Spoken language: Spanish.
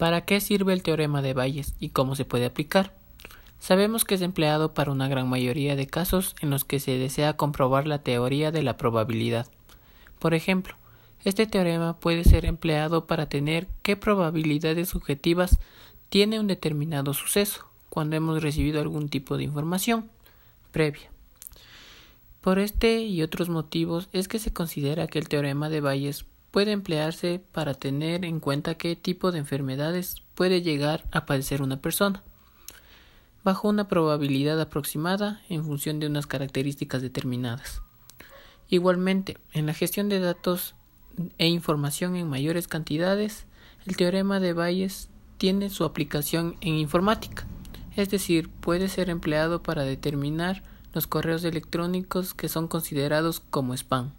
¿Para qué sirve el teorema de Bayes y cómo se puede aplicar? Sabemos que es empleado para una gran mayoría de casos en los que se desea comprobar la teoría de la probabilidad. Por ejemplo, este teorema puede ser empleado para tener qué probabilidades subjetivas tiene un determinado suceso cuando hemos recibido algún tipo de información previa. Por este y otros motivos es que se considera que el teorema de Bayes puede emplearse para tener en cuenta qué tipo de enfermedades puede llegar a padecer una persona, bajo una probabilidad aproximada en función de unas características determinadas. Igualmente, en la gestión de datos e información en mayores cantidades, el teorema de Bayes tiene su aplicación en informática, es decir, puede ser empleado para determinar los correos electrónicos que son considerados como spam.